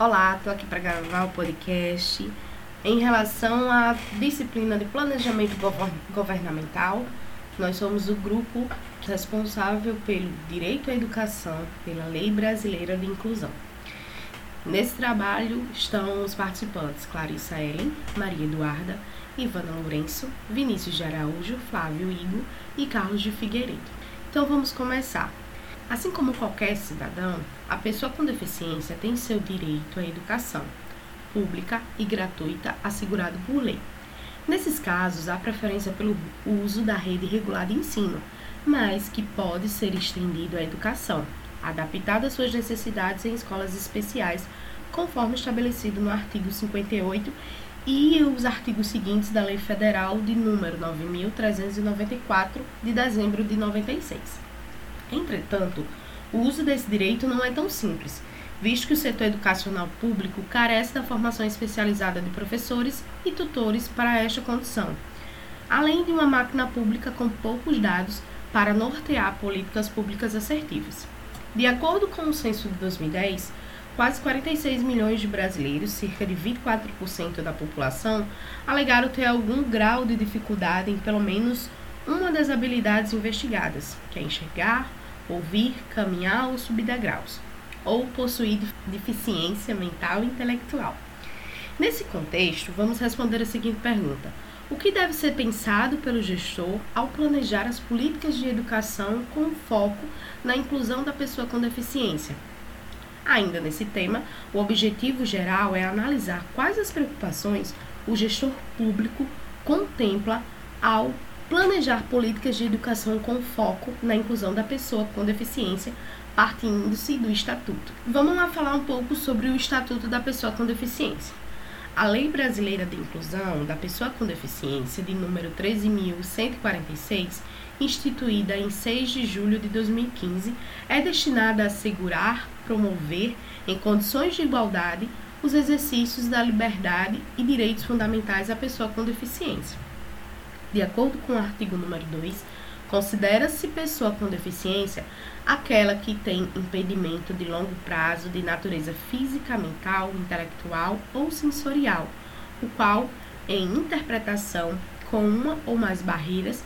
Olá, estou aqui para gravar o podcast em relação à disciplina de planejamento governamental. Nós somos o grupo responsável pelo direito à educação, pela Lei Brasileira de Inclusão. Nesse trabalho estão os participantes Clarissa Ellen, Maria Eduarda, Ivana Lourenço, Vinícius de Araújo, Flávio Igo e Carlos de Figueiredo. Então vamos começar. Assim como qualquer cidadão, a pessoa com deficiência tem seu direito à educação pública e gratuita assegurado por lei. Nesses casos, há preferência pelo uso da rede regular de ensino, mas que pode ser estendido à educação, adaptada às suas necessidades em escolas especiais, conforme estabelecido no artigo 58 e os artigos seguintes da Lei Federal de número 9394 de dezembro de 96. Entretanto, o uso desse direito não é tão simples, visto que o setor educacional público carece da formação especializada de professores e tutores para esta condição, além de uma máquina pública com poucos dados para nortear políticas públicas assertivas. De acordo com o censo de 2010, quase 46 milhões de brasileiros, cerca de 24% da população, alegaram ter algum grau de dificuldade em pelo menos uma das habilidades investigadas, que é enxergar, ouvir, caminhar ou subir degraus, ou possuir deficiência mental e intelectual. Nesse contexto, vamos responder a seguinte pergunta: O que deve ser pensado pelo gestor ao planejar as políticas de educação com foco na inclusão da pessoa com deficiência? Ainda nesse tema, o objetivo geral é analisar quais as preocupações o gestor público contempla ao planejar políticas de educação com foco na inclusão da pessoa com deficiência, partindo-se do Estatuto. Vamos lá falar um pouco sobre o Estatuto da Pessoa com Deficiência. A Lei Brasileira de Inclusão da Pessoa com Deficiência, de número 13.146, instituída em 6 de julho de 2015, é destinada a assegurar, promover, em condições de igualdade, os exercícios da liberdade e direitos fundamentais à pessoa com deficiência. De acordo com o artigo número 2, considera-se pessoa com deficiência aquela que tem impedimento de longo prazo de natureza física, mental, intelectual ou sensorial, o qual, em interpretação com uma ou mais barreiras,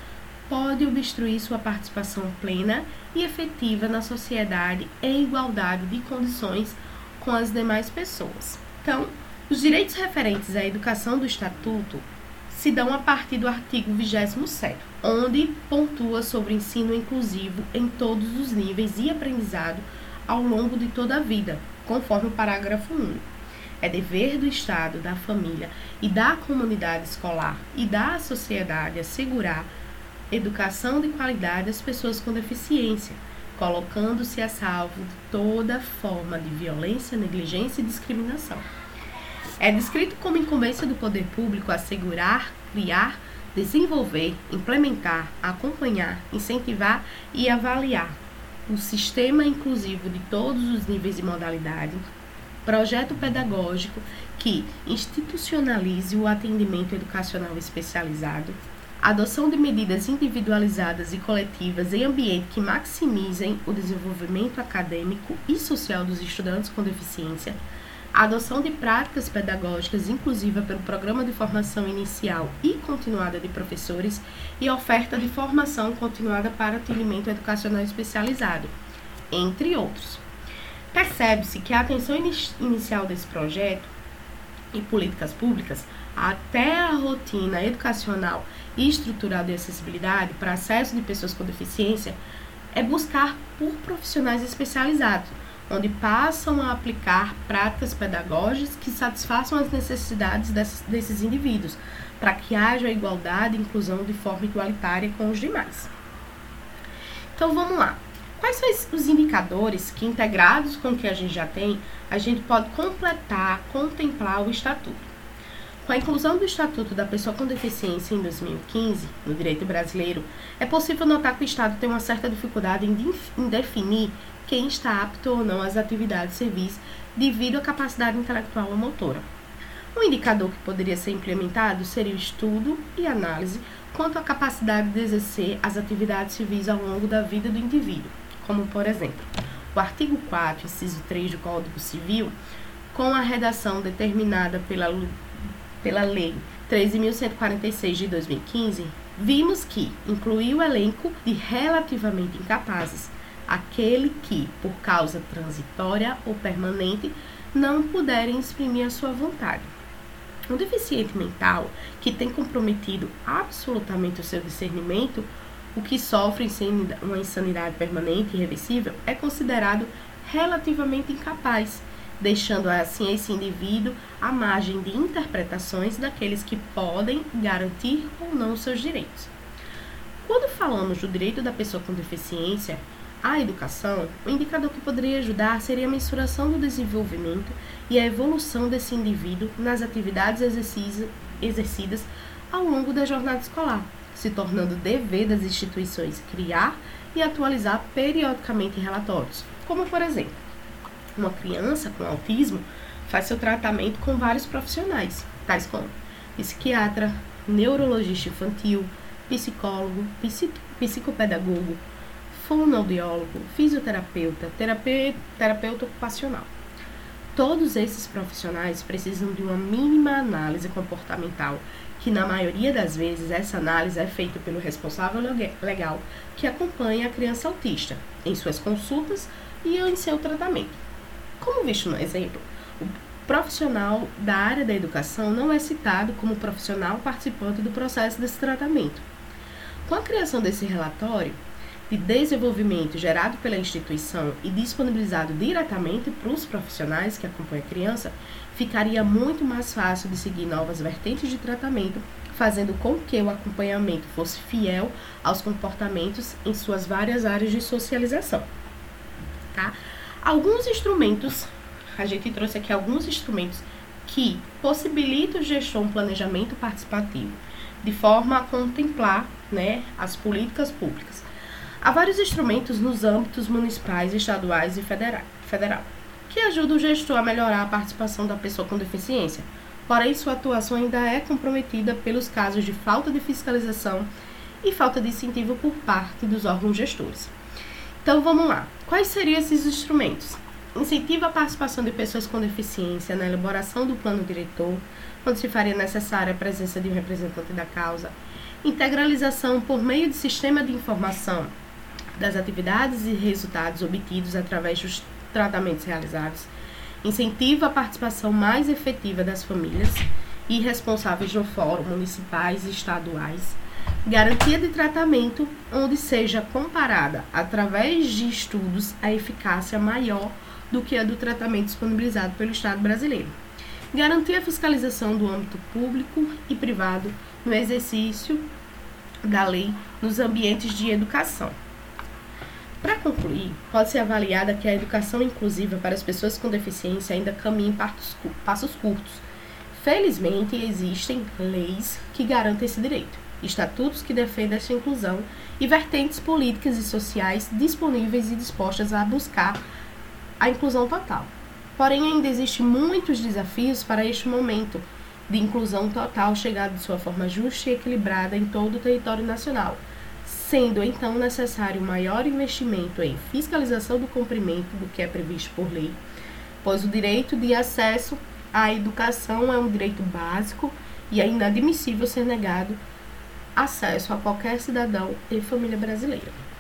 pode obstruir sua participação plena e efetiva na sociedade em igualdade de condições com as demais pessoas. Então, os direitos referentes à educação do Estatuto se dão a partir do artigo 27, onde pontua sobre ensino inclusivo em todos os níveis e aprendizado ao longo de toda a vida, conforme o parágrafo 1. É dever do Estado, da família e da comunidade escolar e da sociedade assegurar educação de qualidade às pessoas com deficiência, colocando-se a salvo de toda forma de violência, negligência e discriminação. É descrito como incumbência do poder público assegurar, criar, desenvolver, implementar, acompanhar, incentivar e avaliar o sistema inclusivo de todos os níveis e modalidades, projeto pedagógico que institucionalize o atendimento educacional especializado, adoção de medidas individualizadas e coletivas em ambiente que maximizem o desenvolvimento acadêmico e social dos estudantes com deficiência, a adoção de práticas pedagógicas inclusivas pelo Programa de Formação Inicial e Continuada de Professores e oferta de formação continuada para atendimento educacional especializado, entre outros. Percebe-se que a atenção inicial desse projeto e políticas públicas até a rotina educacional e estrutural de acessibilidade para acesso de pessoas com deficiência é buscar por profissionais especializados onde passam a aplicar práticas pedagógicas que satisfaçam as necessidades desses, desses indivíduos, para que haja igualdade e inclusão de forma igualitária com os demais. Então vamos lá. Quais são os indicadores que, integrados com o que a gente já tem, a gente pode completar, contemplar o Estatuto? Com a inclusão do Estatuto da Pessoa com Deficiência em 2015, no direito brasileiro, é possível notar que o Estado tem uma certa dificuldade em definir quem está apto ou não às atividades civis devido à capacidade intelectual ou motora. Um indicador que poderia ser implementado seria o estudo e análise quanto à capacidade de exercer as atividades civis ao longo da vida do indivíduo, como por exemplo, o artigo 4, inciso 3 do Código Civil, com a redação determinada pela, pela Lei 13.146 de 2015, vimos que incluiu o elenco de relativamente incapazes, aquele que, por causa transitória ou permanente, não puderem exprimir a sua vontade. Um deficiente mental que tem comprometido absolutamente o seu discernimento, o que sofre uma insanidade permanente e irreversível, é considerado relativamente incapaz, deixando assim esse indivíduo à margem de interpretações daqueles que podem garantir ou não seus direitos. Quando falamos do direito da pessoa com deficiência, à educação, o indicador que poderia ajudar seria a mensuração do desenvolvimento e a evolução desse indivíduo nas atividades exercidas ao longo da jornada escolar, se tornando dever das instituições criar e atualizar periodicamente relatórios, como por exemplo, uma criança com autismo faz seu tratamento com vários profissionais, tais como psiquiatra, neurologista infantil, psicólogo, psicopedagogo, fonoaudiólogo, fisioterapeuta, terapeuta, terapeuta ocupacional. Todos esses profissionais precisam de uma mínima análise comportamental, que na maioria das vezes essa análise é feita pelo responsável legal que acompanha a criança autista em suas consultas e em seu tratamento. Como visto no exemplo, o profissional da área da educação não é citado como profissional participante do processo desse tratamento. Com a criação desse relatório, de desenvolvimento gerado pela instituição e disponibilizado diretamente para os profissionais que acompanham a criança, ficaria muito mais fácil de seguir novas vertentes de tratamento, fazendo com que o acompanhamento fosse fiel aos comportamentos em suas várias áreas de socialização. Tá? Alguns instrumentos, a gente trouxe aqui alguns instrumentos que possibilitam o gestor um planejamento participativo, de forma a contemplar né, as políticas públicas. Há vários instrumentos nos âmbitos municipais, estaduais e federal, que ajudam o gestor a melhorar a participação da pessoa com deficiência. Porém, sua atuação ainda é comprometida pelos casos de falta de fiscalização e falta de incentivo por parte dos órgãos gestores. Então, vamos lá. Quais seriam esses instrumentos? Incentiva a participação de pessoas com deficiência na elaboração do plano diretor, quando se faria necessária a presença de um representante da causa. Integralização por meio de sistema de informação das atividades e resultados obtidos através dos tratamentos realizados, incentiva a participação mais efetiva das famílias e responsáveis do fórum municipais e estaduais, garantia de tratamento onde seja comparada através de estudos a eficácia maior do que a do tratamento disponibilizado pelo Estado brasileiro. Garantir a fiscalização do âmbito público e privado no exercício da lei nos ambientes de educação. Para concluir, pode ser avaliada que a educação inclusiva para as pessoas com deficiência ainda caminha em passos curtos. Felizmente, existem leis que garantem esse direito, estatutos que defendem essa inclusão e vertentes políticas e sociais disponíveis e dispostas a buscar a inclusão total. Porém, ainda existem muitos desafios para este momento de inclusão total chegar de sua forma justa e equilibrada em todo o território nacional sendo então necessário maior investimento em fiscalização do cumprimento do que é previsto por lei, pois o direito de acesso à educação é um direito básico e é inadmissível ser negado acesso a qualquer cidadão e família brasileira.